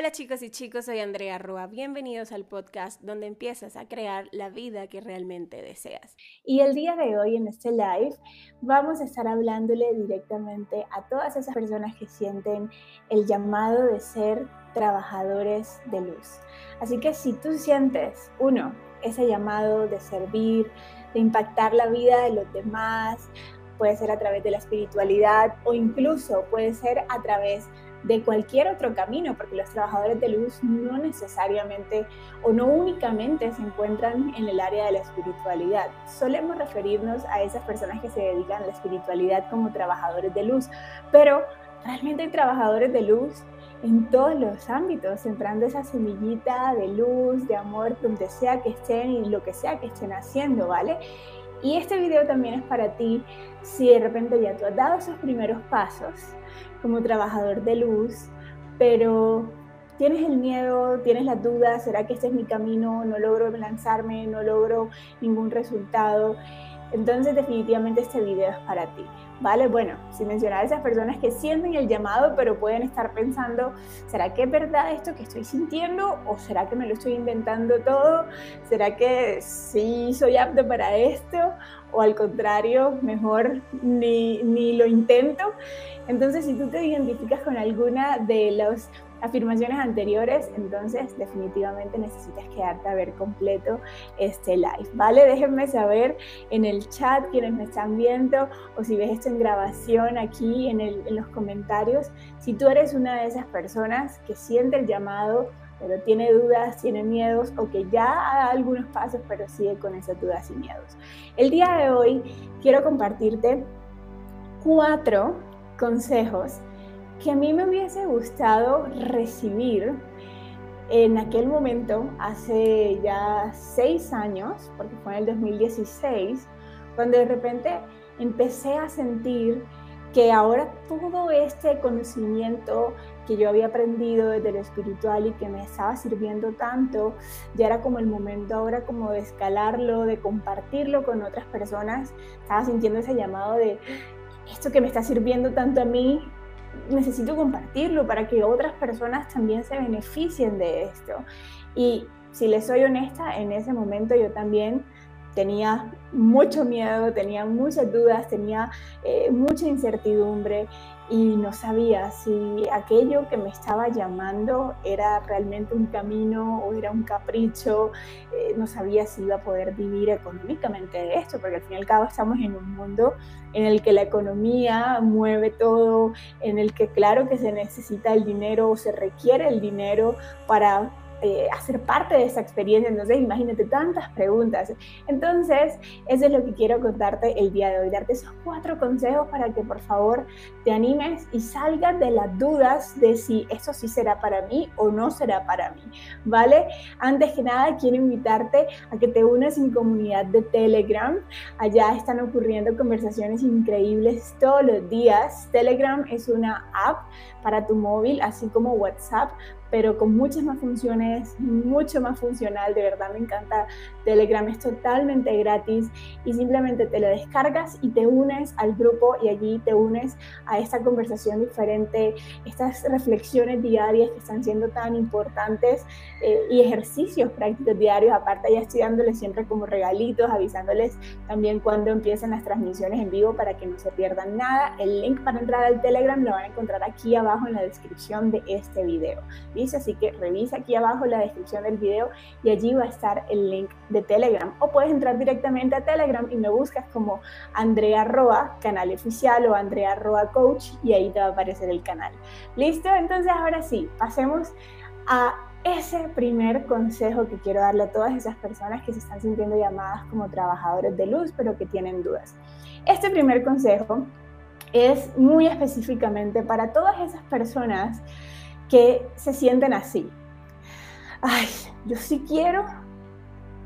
Hola chicos y chicos, soy Andrea Rua. Bienvenidos al podcast donde empiezas a crear la vida que realmente deseas. Y el día de hoy en este live vamos a estar hablándole directamente a todas esas personas que sienten el llamado de ser trabajadores de luz. Así que si tú sientes, uno, ese llamado de servir, de impactar la vida de los demás, puede ser a través de la espiritualidad o incluso puede ser a través de de cualquier otro camino, porque los trabajadores de luz no necesariamente o no únicamente se encuentran en el área de la espiritualidad. Solemos referirnos a esas personas que se dedican a la espiritualidad como trabajadores de luz, pero realmente hay trabajadores de luz en todos los ámbitos, sembrando esa semillita de luz, de amor, donde sea que estén y lo que sea que estén haciendo, ¿vale? Y este video también es para ti si de repente ya tú has dado esos primeros pasos como trabajador de luz, pero tienes el miedo, tienes las dudas, ¿será que este es mi camino? No logro lanzarme, no logro ningún resultado. Entonces definitivamente este video es para ti, ¿vale? Bueno, sin mencionar a esas personas que sienten el llamado, pero pueden estar pensando, ¿será que es verdad esto que estoy sintiendo? ¿O será que me lo estoy inventando todo? ¿Será que sí soy apto para esto? ¿O al contrario, mejor ni, ni lo intento? Entonces, si tú te identificas con alguna de las afirmaciones anteriores, entonces definitivamente necesitas quedarte a ver completo este live, ¿vale? Déjenme saber en el chat quienes me están viendo o si ves esto en grabación aquí en, en los comentarios, si tú eres una de esas personas que siente el llamado pero tiene dudas, tiene miedos o que ya ha algunos pasos, pero sigue con esas dudas y miedos. El día de hoy quiero compartirte cuatro consejos que a mí me hubiese gustado recibir en aquel momento, hace ya seis años, porque fue en el 2016, cuando de repente empecé a sentir que ahora todo este conocimiento que yo había aprendido desde lo espiritual y que me estaba sirviendo tanto, ya era como el momento ahora como de escalarlo, de compartirlo con otras personas. Estaba sintiendo ese llamado de esto que me está sirviendo tanto a mí, necesito compartirlo para que otras personas también se beneficien de esto. Y si les soy honesta, en ese momento yo también tenía mucho miedo, tenía muchas dudas, tenía eh, mucha incertidumbre y no sabía si aquello que me estaba llamando era realmente un camino o era un capricho, eh, no sabía si iba a poder vivir económicamente de esto, porque al fin y al cabo estamos en un mundo en el que la economía mueve todo, en el que claro que se necesita el dinero o se requiere el dinero para eh, hacer parte de esa experiencia. Entonces, imagínate tantas preguntas. Entonces, eso es lo que quiero contarte el día de hoy, darte esos cuatro consejos para que por favor te animes y salgas de las dudas de si eso sí será para mí o no será para mí, ¿vale? Antes que nada, quiero invitarte a que te unas en comunidad de Telegram. Allá están ocurriendo conversaciones increíbles todos los días. Telegram es una app para tu móvil, así como WhatsApp, pero con muchas más funciones, mucho más funcional. De verdad me encanta Telegram, es totalmente gratis y simplemente te lo descargas y te unes al grupo y allí te unes a esta conversación diferente, estas reflexiones diarias que están siendo tan importantes eh, y ejercicios prácticos diarios. Aparte ya estoy dándoles siempre como regalitos, avisándoles también cuando empiecen las transmisiones en vivo para que no se pierdan nada. El link para entrar al Telegram lo van a encontrar aquí abajo en la descripción de este video así que revisa aquí abajo la descripción del video y allí va a estar el link de Telegram. O puedes entrar directamente a Telegram y me buscas como Andrea Roa, canal oficial o Andrea Roa Coach y ahí te va a aparecer el canal. ¿Listo? Entonces ahora sí, pasemos a ese primer consejo que quiero darle a todas esas personas que se están sintiendo llamadas como trabajadores de luz, pero que tienen dudas. Este primer consejo es muy específicamente para todas esas personas que se sienten así. Ay, yo sí quiero,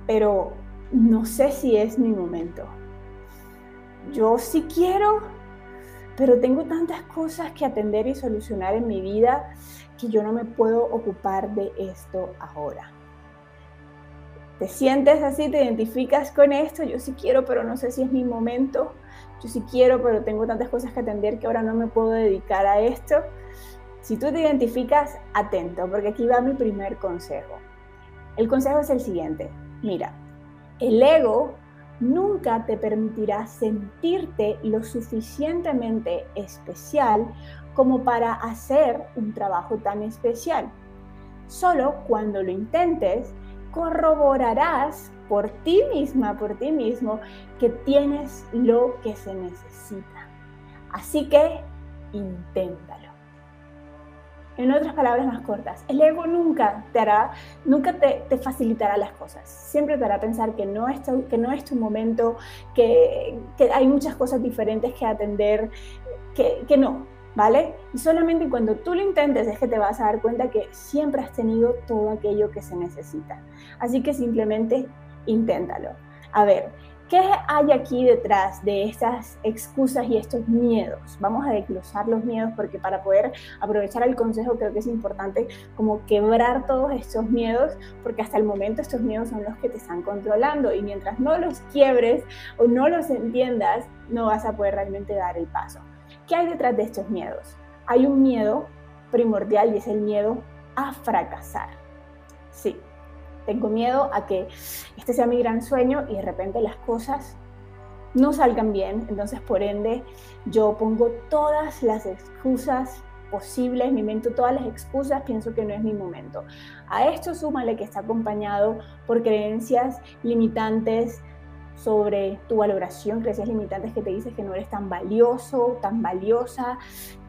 pero no sé si es mi momento. Yo sí quiero, pero tengo tantas cosas que atender y solucionar en mi vida que yo no me puedo ocupar de esto ahora. ¿Te sientes así? ¿Te identificas con esto? Yo sí quiero, pero no sé si es mi momento. Yo sí quiero, pero tengo tantas cosas que atender que ahora no me puedo dedicar a esto Si tú te identificas, atento, porque aquí va mi primer consejo. El consejo es el siguiente. Mira, el ego nunca te permitirá sentirte lo suficientemente especial como para hacer un trabajo tan especial. Solo cuando lo intentes, corroborarás por ti misma, por ti mismo, que tienes lo que se necesita. Así que inténtalo. En otras palabras más cortas, el ego nunca te hará, nunca te, facilitará las cosas. Siempre te hará pensar que no es tu, que no es tu momento, que, hay muchas cosas diferentes que atender, que, que no, ¿vale? Y solamente cuando tú lo intentes es que te vas a dar cuenta que siempre has tenido todo aquello que se necesita. Así que simplemente inténtalo. A ver, ¿qué hay aquí detrás de estas excusas y estos miedos? Vamos a desglosar los miedos porque para poder aprovechar el consejo creo que es importante como quebrar todos estos miedos porque hasta el momento estos miedos son los que te están controlando y mientras no los quiebres o no los entiendas no vas a poder realmente dar el paso. ¿Qué hay detrás de estos miedos? Hay un miedo primordial y es el miedo a fracasar. Tengo miedo a que este sea mi gran sueño y de repente las cosas no salgan bien. Entonces, por ende, yo pongo todas las excusas posibles, me invento todas las excusas, pienso que no es mi momento. A esto súmale que está acompañado por creencias limitantes sobre tu valoración, creencias limitantes que te dices que no eres tan valioso, tan valiosa,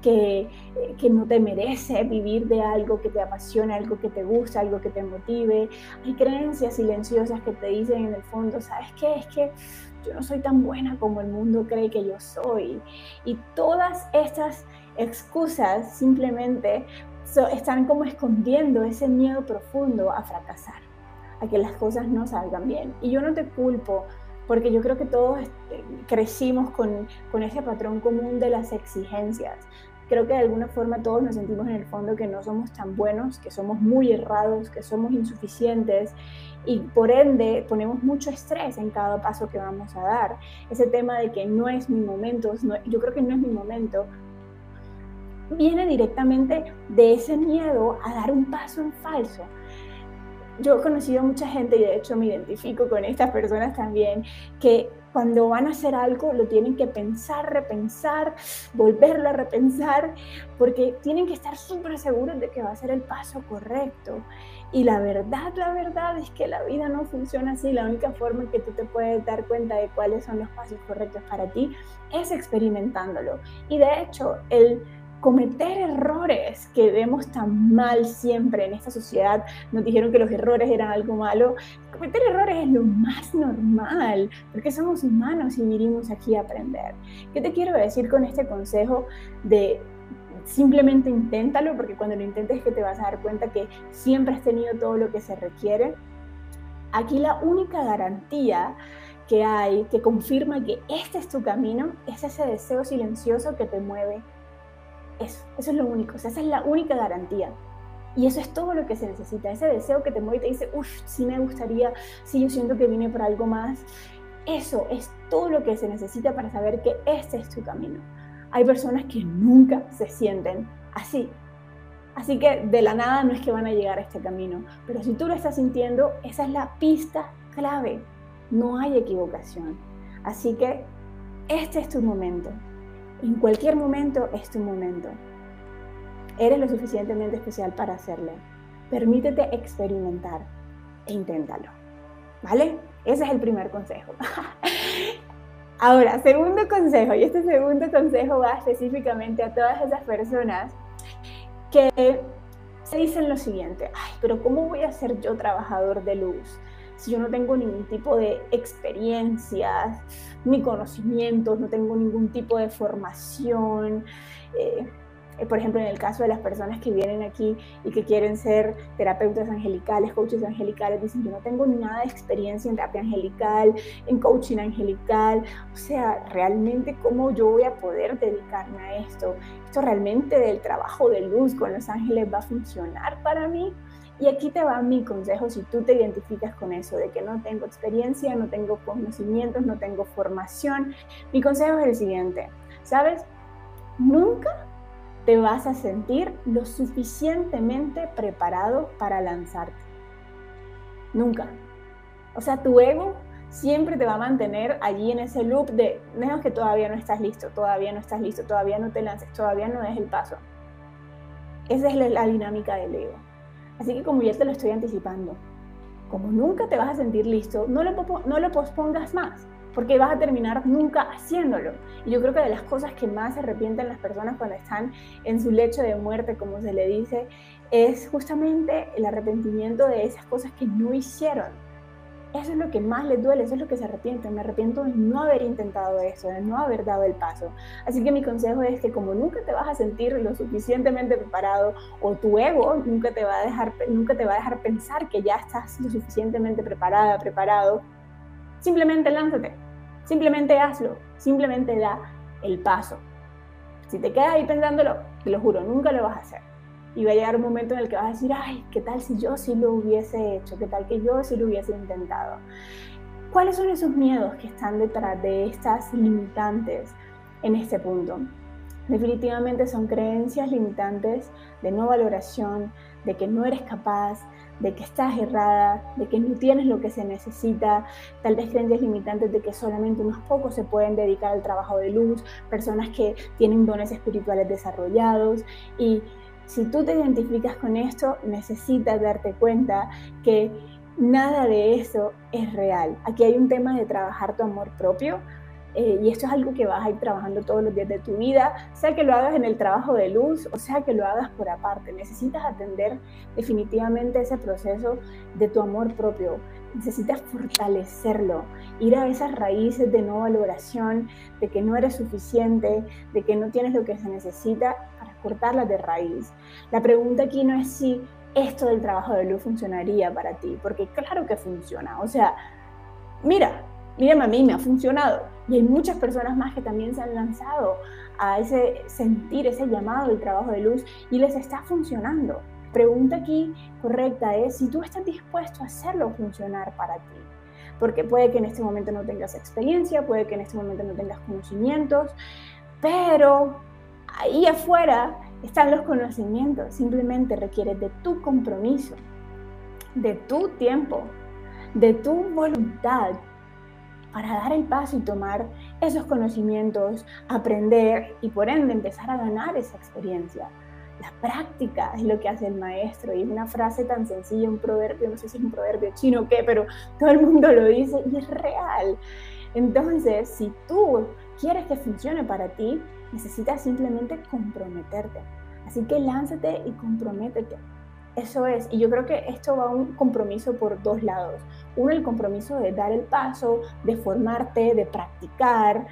que, eh, que, no te merece vivir de algo que te apasiona, algo que te gusta, algo que te motive. Hay creencias silenciosas que te dicen en el fondo, ¿sabes qué? Es que yo no soy tan buena como el mundo cree que yo soy. Y todas estas excusas simplemente están como escondiendo ese miedo profundo a fracasar, a que las cosas no salgan bien. Y yo no te culpo porque yo creo que todos este, crecimos con, con ese patrón común de las exigencias. Creo que de alguna forma todos nos sentimos en el fondo que no somos tan buenos, que somos muy errados, que somos insuficientes y por ende ponemos mucho estrés en cada paso que vamos a dar. Ese tema de que no es mi momento, yo creo que no es mi momento, viene directamente de ese miedo a dar un paso en falso, yo he conocido mucha gente y de hecho me identifico con estas personas también, que cuando van a hacer algo lo tienen que pensar, repensar, volverlo a repensar, porque tienen que estar súper seguros de que va a ser el paso correcto. Y la verdad, la verdad es que la vida no funciona así. La única forma en que tú te puedes dar cuenta de cuáles son los pasos correctos para ti es experimentándolo. Y de hecho, el cometer errores que vemos tan mal siempre en esta sociedad. Nos dijeron que los errores eran algo malo. Cometer errores es lo más normal, porque somos humanos y vinimos aquí a aprender. ¿Qué te quiero decir con este consejo de simplemente inténtalo, porque cuando lo intentes que te vas a dar cuenta que siempre has tenido todo lo que se requiere? Aquí la única garantía que hay que confirma que este es tu camino es ese deseo silencioso que te mueve eso, es lo único, esa es la única garantía. Y eso es todo lo que se necesita, ese deseo que te mueve y te dice, uff, sí me gustaría, sí yo siento que vine por algo más. Eso es todo lo que se necesita para saber que este es tu camino. Hay personas que nunca se sienten así. Así que de la nada no es que van a llegar a este camino, pero si tú lo estás sintiendo, esa es la pista clave. No hay equivocación. Así que este es tu momento. En cualquier momento es tu momento. Eres lo suficientemente especial para hacerlo. Permítete experimentar e inténtalo. ¿Vale? Ese es el primer consejo. Ahora, segundo consejo, y este segundo consejo va específicamente a todas esas personas que se dicen lo siguiente, ay, pero ¿cómo voy a ser yo trabajador de luz? Si yo no tengo ningún tipo de experiencias ni conocimientos, no tengo ningún tipo de formación. Eh, eh, por ejemplo, en el caso de las personas que vienen aquí y que quieren ser terapeutas angelicales, coaches angelicales, dicen, yo no tengo nada de experiencia en terapia angelical, en coaching angelical, o sea, realmente cómo yo voy a poder dedicarme a esto, esto realmente del trabajo de luz con los ángeles va a funcionar para mí. Y aquí te va mi consejo si tú te identificas con eso, de que no tengo experiencia, no tengo conocimientos, no tengo formación. Mi consejo es el siguiente, ¿sabes? Nunca, te vas a sentir lo suficientemente preparado para lanzarte. Nunca. O sea, tu ego siempre te va a mantener allí en ese loop de, menos que todavía no estás listo, todavía no estás listo, todavía no te lances, todavía no es el paso. Esa es la, dinámica del ego. Así que como ya te lo estoy anticipando, como nunca te vas a sentir listo, no lo, no lo pospongas más, porque vas a terminar nunca haciéndolo. Y yo creo que de las cosas que más se arrepienten las personas cuando están en su lecho de muerte, como se le dice, es justamente el arrepentimiento de esas cosas que no hicieron eso es lo que más les duele, eso es lo que se arrepienten. Me arrepiento de no haber intentado eso, de no haber dado el paso. Así que mi consejo es que como nunca te vas a sentir lo suficientemente preparado o tu ego nunca te va a dejar, nunca te va a dejar pensar que ya estás lo suficientemente preparada, preparado, simplemente lánzate, simplemente hazlo, simplemente da el paso. Si te quedas ahí pensándolo, te lo juro, nunca lo vas a hacer y va a llegar un momento en el que vas a decir, ay, ¿qué tal si yo sí lo hubiese hecho? ¿Qué tal que yo sí lo hubiese intentado? ¿Cuáles son esos miedos que están detrás de estas limitantes en este punto? Definitivamente son creencias limitantes de no valoración, de que no eres capaz, de que estás errada, de que no tienes lo que se necesita, tal vez creencias limitantes de que solamente unos pocos se pueden dedicar al trabajo de luz, personas que tienen dones espirituales desarrollados y si tú te identificas con esto, necesitas darte cuenta que nada de eso es real. Aquí hay un tema de trabajar tu amor propio. Eh, y esto es algo que vas a ir trabajando todos los días de tu vida, sea que lo hagas en el trabajo de luz o sea que lo hagas por aparte. Necesitas atender definitivamente ese proceso de tu amor propio necesitas fortalecerlo, ir a esas raíces de no valoración, de que no eres suficiente, de que no tienes lo que se necesita cortarlas de raíz. La pregunta aquí no es si esto del trabajo de luz funcionaría para ti, porque claro que funciona. O sea, mira, mírame a mí, me ha funcionado. Y hay muchas personas más que también se han lanzado a ese sentir, ese llamado del trabajo de luz y les está funcionando pregunta aquí correcta es si tú estás dispuesto a hacerlo funcionar para ti. Porque puede que en este momento no tengas experiencia, puede que en este momento no tengas conocimientos, pero ahí afuera están los conocimientos. Simplemente requiere de tu compromiso, de tu tiempo, de tu voluntad para dar el paso y tomar esos conocimientos, aprender y por ende empezar a ganar esa experiencia. La práctica es lo que hace el maestro y es una frase tan sencilla, un proverbio, no sé si es un proverbio chino o qué, pero todo el mundo lo dice y es real. Entonces, si tú quieres que funcione para ti, necesitas simplemente comprometerte. Así que lánzate y comprométete. Eso es, y yo creo que esto va a un compromiso por dos lados. Uno, el compromiso de dar el paso, de formarte, de practicar,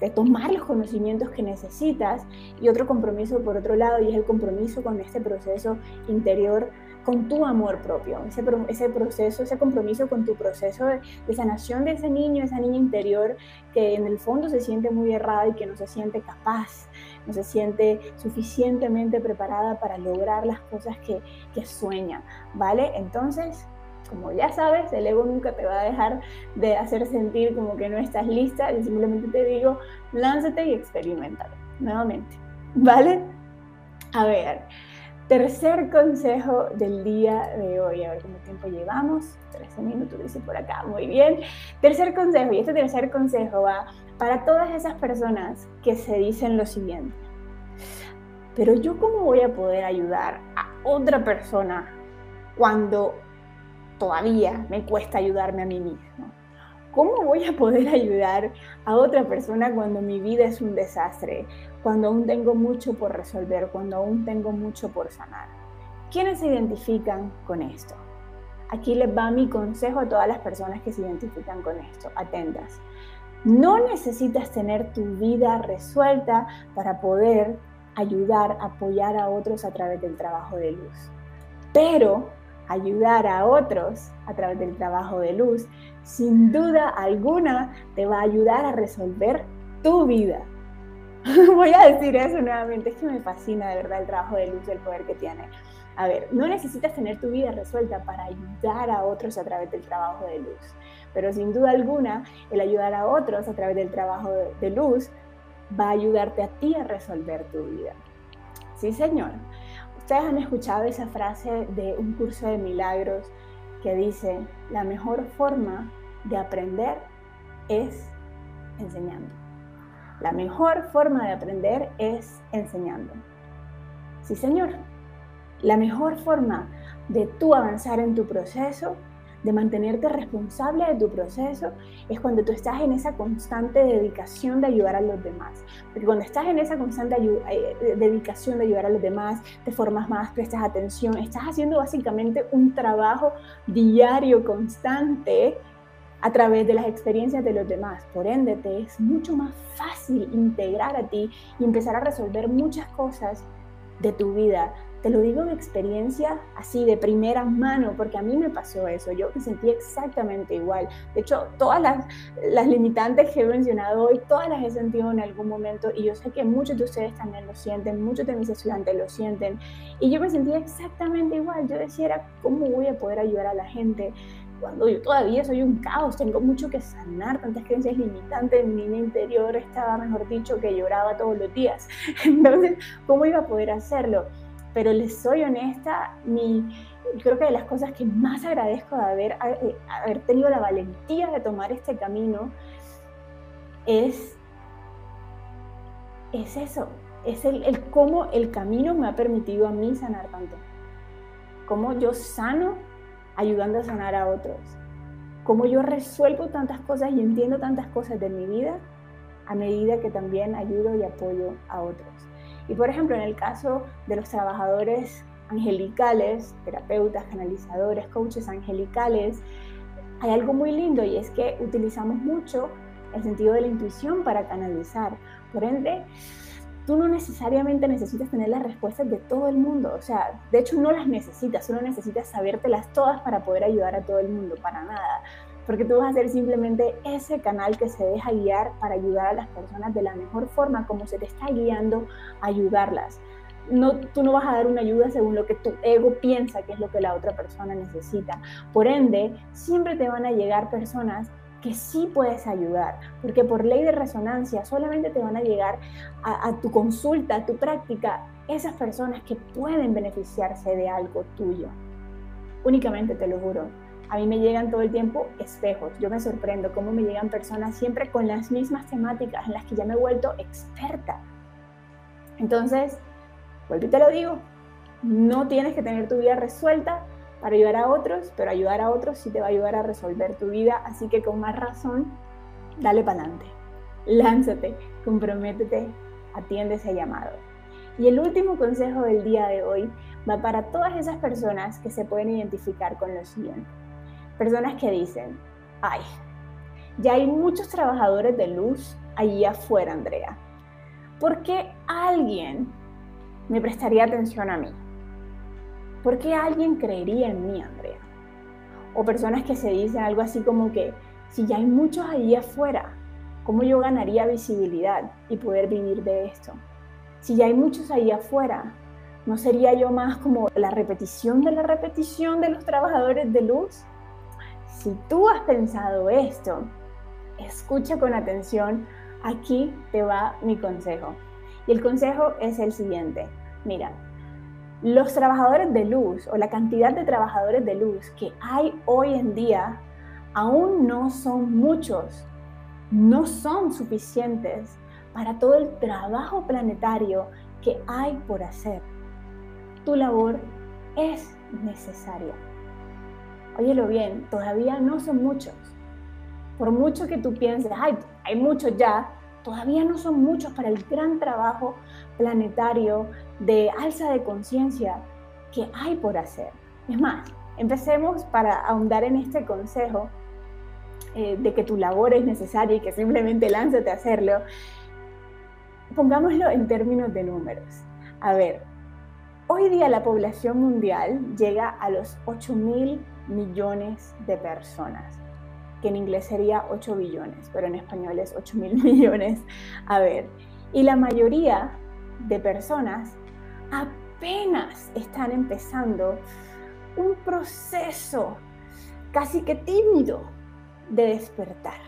de tomar los conocimientos que necesitas y otro compromiso por otro lado y es el compromiso con este proceso interior con tu amor propio, ese, proceso, ese compromiso con tu proceso de, de, sanación de ese niño, esa niña interior que en el fondo se siente muy errada y que no se siente capaz, no se siente suficientemente preparada para lograr las cosas que, que sueña, ¿vale? Entonces, como ya sabes, el ego nunca te va a dejar de hacer sentir como que no estás lista. Yo simplemente te digo, lánzate y experimentalo nuevamente. ¿Vale? A ver, tercer consejo del día de hoy. A ver cuánto tiempo llevamos. 13 minutos, dice por acá. Muy bien. Tercer consejo. Y este tercer consejo va para todas esas personas que se dicen lo siguiente. Pero yo cómo voy a poder ayudar a otra persona cuando todavía me cuesta ayudarme a mí mismo. ¿Cómo voy a poder ayudar a otra persona cuando mi vida es un desastre, cuando aún tengo mucho por resolver, cuando aún tengo mucho por sanar? ¿Quiénes se identifican con esto? Aquí les va mi consejo a todas las personas que se identifican con esto. Atentas. No necesitas tener tu vida resuelta para poder ayudar, apoyar a otros a través del trabajo de luz. Pero ayudar a otros a través del trabajo de luz, sin duda alguna te va a ayudar a resolver tu vida. Voy a decir eso nuevamente, es que me fascina de verdad el trabajo de luz el poder que tiene. A ver, no necesitas tener tu vida resuelta para ayudar a otros a través del trabajo de luz, pero sin duda alguna el ayudar a otros a través del trabajo de luz va a ayudarte a ti a resolver tu vida. Sí, señor. Ustedes han escuchado esa frase de un curso de milagros que dice, la mejor forma de aprender es enseñando. La mejor forma de aprender es enseñando. Sí, señor. La mejor forma de tú avanzar en tu proceso de mantenerte responsable de tu proceso, es cuando tú estás en esa constante dedicación de ayudar a los demás. Porque cuando estás en esa constante eh, dedicación de ayudar a los demás, te formas más, prestas atención, estás haciendo básicamente un trabajo diario, constante, a través de las experiencias de los demás. Por ende, te es mucho más fácil integrar a ti y empezar a resolver muchas cosas de tu vida te lo digo de experiencia así, de primera mano, porque a mí me pasó eso. Yo me sentí exactamente igual. De hecho, todas las, las limitantes que he mencionado hoy, todas las he sentido en algún momento y yo sé que muchos de ustedes también lo sienten, muchos de mis estudiantes lo sienten. Y yo me sentía exactamente igual. Yo decía, ¿cómo voy a poder ayudar a la gente? Cuando yo todavía soy un caos, tengo mucho que sanar, tantas creencias limitantes, mi niña interior estaba, mejor dicho, que lloraba todos los días. Entonces, ¿cómo iba a poder hacerlo? pero les soy honesta, mi, creo que de las cosas que más agradezco de haber, eh, haber tenido la valentía de tomar este camino es, es eso, es el, el cómo el camino me ha permitido a mí sanar tanto, cómo yo sano ayudando a sanar a otros, cómo yo resuelvo tantas cosas y entiendo tantas cosas de mi vida a medida que también ayudo y apoyo a otros. Y por ejemplo, en el caso de los trabajadores angelicales, terapeutas, canalizadores, coaches angelicales, hay algo muy lindo y es que utilizamos mucho el sentido de la intuición para canalizar. Por ende, tú no necesariamente necesitas tener las respuestas de todo el mundo. O sea, de hecho no las necesitas, solo necesitas sabértelas todas para poder ayudar a todo el mundo, para nada porque tú vas a ser simplemente ese canal que se deja guiar para ayudar a las personas de la mejor forma como se te está guiando a ayudarlas. No, tú no vas a dar una ayuda según lo que tu ego piensa que es lo que la otra persona necesita. Por ende, siempre te van a llegar personas que sí puedes ayudar, porque por ley de resonancia solamente te van a llegar a, tu consulta, a tu práctica, esas personas que pueden beneficiarse de algo tuyo. Únicamente te lo juro, a mí me llegan todo el tiempo espejos. Yo me sorprendo cómo me llegan personas siempre con las mismas temáticas en las que ya me he vuelto experta. Entonces, vuelvo y te lo digo, no tienes que tener tu vida resuelta para ayudar a otros, pero ayudar a otros sí te va a ayudar a resolver tu vida. Así que con más razón, dale para adelante. Lánzate, comprométete, atiende ese llamado. Y el último consejo del día de hoy va para todas esas personas que se pueden identificar con lo siguiente. Personas que dicen, ay, ya hay muchos trabajadores de luz allí afuera, Andrea. ¿Por qué alguien me prestaría atención a mí? ¿Por qué alguien creería en mí, Andrea? O personas que se dicen algo así como que, si ya hay muchos allí afuera, ¿cómo yo ganaría visibilidad y poder vivir de esto? Si ya hay muchos allí afuera, ¿no sería yo más como la repetición de la repetición de los trabajadores de luz? si tú has pensado esto, escucha con atención, aquí te va mi consejo. Y el consejo es el siguiente. Mira, los trabajadores de luz o la cantidad de trabajadores de luz que hay hoy en día aún no son muchos, no son suficientes para todo el trabajo planetario que hay por hacer. Tu labor es necesaria óyelo bien, todavía no son muchos. Por mucho que tú pienses, ay, hay muchos ya, todavía no son muchos para el gran trabajo planetario de alza de conciencia que hay por hacer. Es más, empecemos para ahondar en este consejo eh, de que tu labor es necesaria y que simplemente lánzate a hacerlo. Pongámoslo en términos de números. A ver, hoy día la población mundial llega a los 8 mil millones de personas, que en inglés sería 8 billones, pero en español es 8 mil millones. A ver, y la mayoría de personas apenas están empezando un proceso casi que tímido de despertar.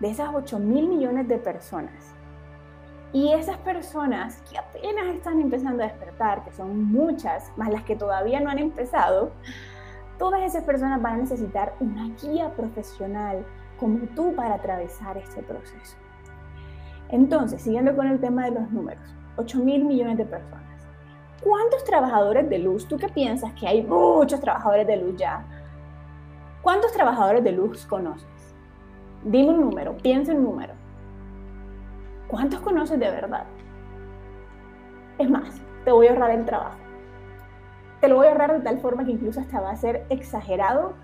De esas 8 mil millones de personas, Y esas personas que apenas están empezando a despertar, que son muchas, más las que todavía no han empezado, todas esas personas van a necesitar una guía profesional como tú para atravesar este proceso. Entonces, siguiendo con el tema de los números, 8 mil millones de personas. ¿Cuántos trabajadores de luz? ¿Tú qué piensas que hay muchos trabajadores de luz ya? ¿Cuántos trabajadores de luz conoces? Dime un número, piensa un número. ¿Cuántos conoces de verdad? Es más, te voy a ahorrar el trabajo. Te lo voy a ahorrar de tal forma que incluso hasta va a ser exagerado,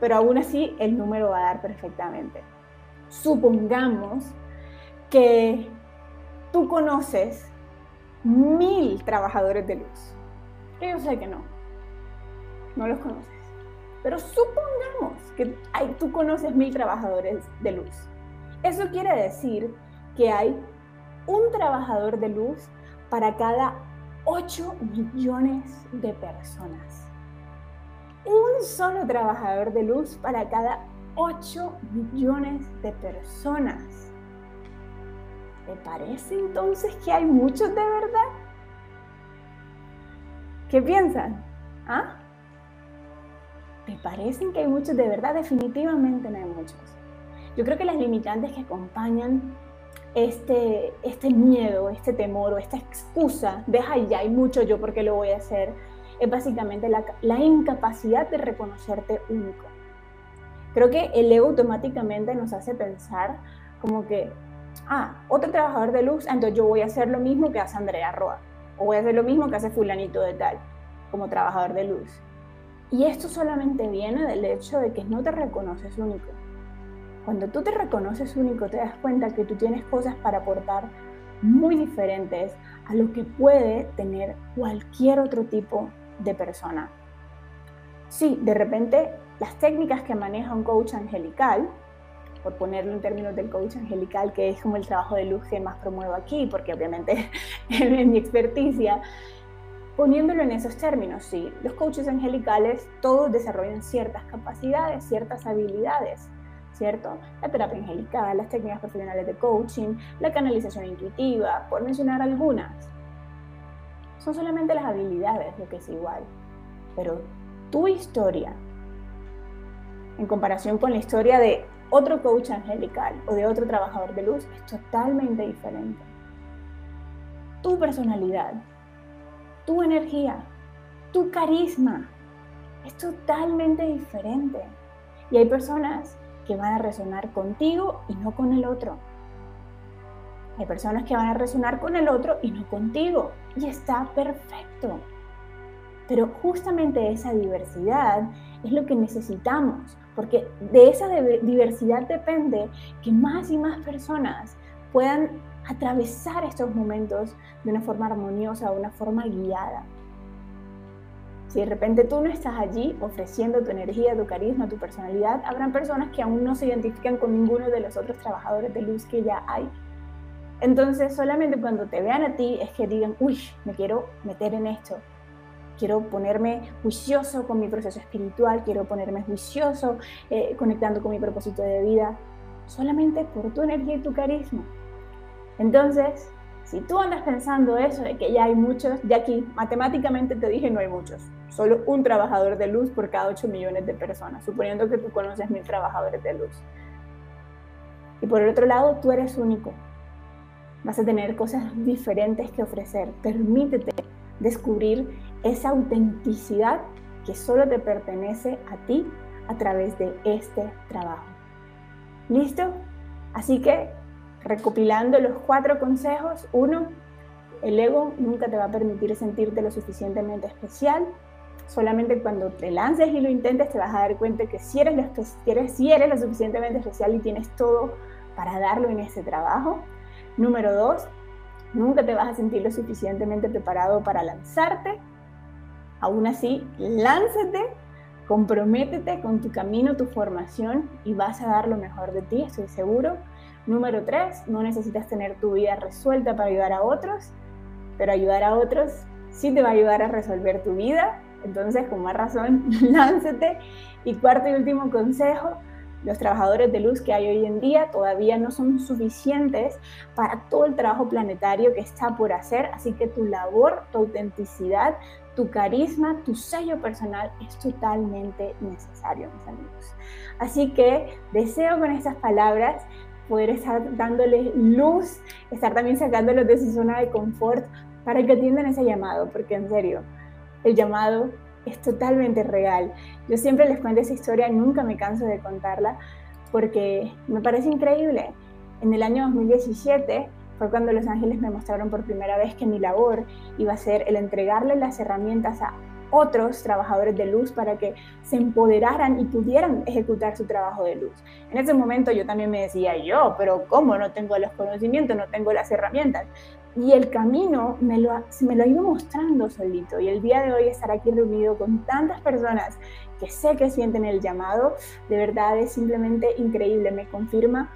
pero aún así el número va a dar perfectamente. Supongamos que tú conoces mil trabajadores de luz. Yo sé que no, no los conoces. Pero supongamos que hay, tú conoces mil trabajadores de luz. Eso quiere decir que hay un trabajador de luz para cada 8 millones de personas. Un solo trabajador de luz para cada 8 millones de personas. ¿Te parece entonces que hay muchos de verdad? ¿Qué piensan? ¿Ah? ¿Te parecen que hay muchos de verdad? Definitivamente no hay muchos. Yo creo que las limitantes que acompañan este, este miedo, este temor o esta excusa de, ay, ya hay mucho yo porque lo voy a hacer, es básicamente la, la incapacidad de reconocerte único. Creo que el ego automáticamente nos hace pensar como que, ah, otro trabajador de luz, entonces yo voy a hacer lo mismo que hace Andrea Roa, o voy a hacer lo mismo que hace fulanito de tal, como trabajador de luz. Y esto solamente viene del hecho de que no te reconoces único. Cuando tú te reconoces único, te das cuenta que tú tienes cosas para aportar muy diferentes a lo que puede tener cualquier otro tipo de persona. Sí, de repente las técnicas que maneja un coach angelical, por ponerlo en términos del coach angelical, que es como el trabajo de luz que más promuevo aquí, porque obviamente es mi experticia, poniéndolo en esos términos, sí, los coaches angelicales todos desarrollan ciertas capacidades, ciertas habilidades ¿cierto? La terapia angelical, las técnicas profesionales de coaching, la canalización intuitiva, por mencionar algunas. Son solamente las habilidades lo que es igual. Pero tu historia, en comparación con la historia de otro coach angelical o de otro trabajador de luz, es totalmente diferente. Tu personalidad, tu energía, tu carisma, es totalmente diferente. Y hay personas que van a resonar contigo y no con el otro. Hay personas que van a resonar con el otro y no contigo. Y está perfecto. Pero justamente esa diversidad es lo que necesitamos, porque de esa diversidad depende que más y más personas puedan atravesar estos momentos de una forma armoniosa, de una forma guiada. Si de repente tú no estás allí ofreciendo tu energía, tu carisma, tu personalidad, habrán personas que aún no se identifican con ninguno de los otros trabajadores de luz que ya hay. Entonces, solamente cuando te vean a ti es que digan, uy, me quiero meter en esto. Quiero ponerme juicioso con mi proceso espiritual, quiero ponerme juicioso eh, conectando con mi propósito de vida, solamente por tu energía y tu carisma. Entonces, si tú andas pensando eso, de que ya hay muchos, ya aquí matemáticamente te dije no hay muchos, solo un trabajador de luz por cada 8 millones de personas, suponiendo que tú conoces mil trabajadores de luz. Y por el otro lado, tú eres único. Vas a tener cosas diferentes que ofrecer. Permítete descubrir esa autenticidad que solo te pertenece a ti a través de este trabajo. ¿Listo? Así que recopilando los cuatro consejos, uno, el ego nunca te va a permitir sentirte lo suficientemente especial. Solamente cuando te lances y lo intentes te vas a dar cuenta que si eres, lo, si eres lo suficientemente especial y tienes todo para darlo en ese trabajo. Número dos, nunca te vas a sentir lo suficientemente preparado para lanzarte. Aún así, lánzate, comprométete con tu camino, tu formación y vas a dar lo mejor de ti, estoy seguro. Número tres, no necesitas tener tu vida resuelta para ayudar a otros, pero ayudar a otros sí te va a ayudar a resolver tu vida. Entonces, con más razón, lánzate. Y cuarto y último consejo, Los trabajadores de luz que hay hoy en día todavía no son suficientes para todo el trabajo planetario que está por hacer, así que tu labor, tu autenticidad, tu carisma, tu sello personal es totalmente necesario, mis amigos. Así que deseo con estas palabras poder estar dándoles luz, estar también sacándolos de su zona de confort para que atiendan ese llamado, porque en serio, el llamado es totalmente real. Yo siempre les cuento esa historia, nunca me canso de contarla, porque me parece increíble. En el año 2017 fue cuando los ángeles me mostraron por primera vez que mi labor iba a ser el entregarle las herramientas a otros trabajadores de luz para que se empoderaran y pudieran ejecutar su trabajo de luz. En ese momento yo también me decía yo, pero ¿cómo? No tengo los conocimientos, no tengo las herramientas. Y el camino me lo, me lo ha ido mostrando solito. Y el día de hoy estar aquí reunido con tantas personas que sé que sienten el llamado, de verdad es simplemente increíble. Me confirma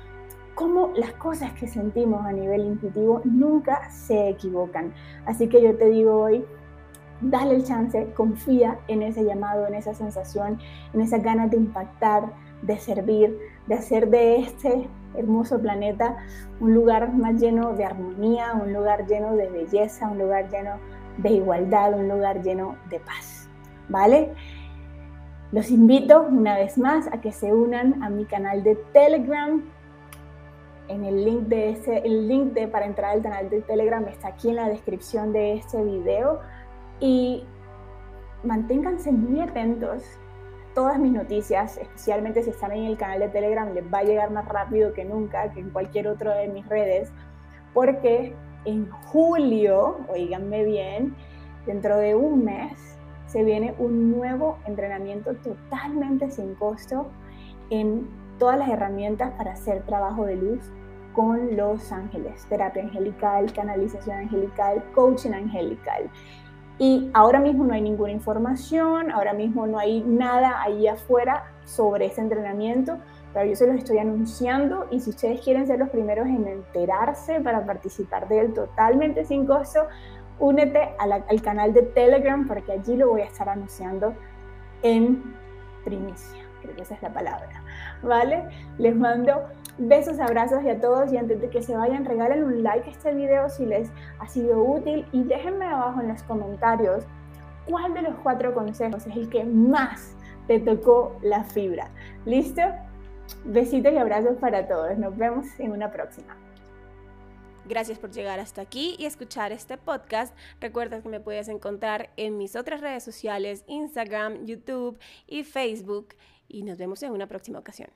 cómo las cosas que sentimos a nivel intuitivo nunca se equivocan. Así que yo te digo hoy, dale el chance, confía en ese llamado, en esa sensación, en esa ganas de impactar, de servir, de hacer de este hermoso planeta un lugar más lleno de armonía, un lugar lleno de belleza, un lugar lleno de igualdad, un lugar lleno de paz. ¿Vale? Los invito una vez más a que se unan a mi canal de Telegram. En el link de ese, el link de, para entrar al canal de Telegram está aquí en la descripción de este video y manténganse muy atentos. Todas mis noticias, especialmente si están en el canal de Telegram, les va a llegar más rápido que nunca, que en cualquier otro de mis redes, porque en julio, oíganme bien, dentro de un mes, se viene un nuevo entrenamiento totalmente sin costo en todas las herramientas para hacer trabajo de luz con los ángeles, terapia angelical, canalización angelical, coaching angelical. Y ahora mismo no hay ninguna información, ahora mismo no hay nada ahí afuera sobre ese entrenamiento, pero yo se los estoy anunciando y si ustedes quieren ser los primeros en enterarse para participar de él totalmente sin costo, únete al canal de Telegram porque allí lo voy a estar anunciando en primicia, creo que esa es la palabra, ¿vale? Les mando Besos, abrazos y a todos y antes de que se vayan regalen un like a este video si les ha sido útil y déjenme abajo en los comentarios cuál de los cuatro consejos es el que más te tocó la fibra. ¿Listo? Besitos y abrazos para todos. Nos vemos en una próxima. Gracias por llegar hasta aquí y escuchar este podcast. Recuerda que me puedes encontrar en mis otras redes sociales, Instagram, YouTube y Facebook. Y nos vemos en una próxima ocasión.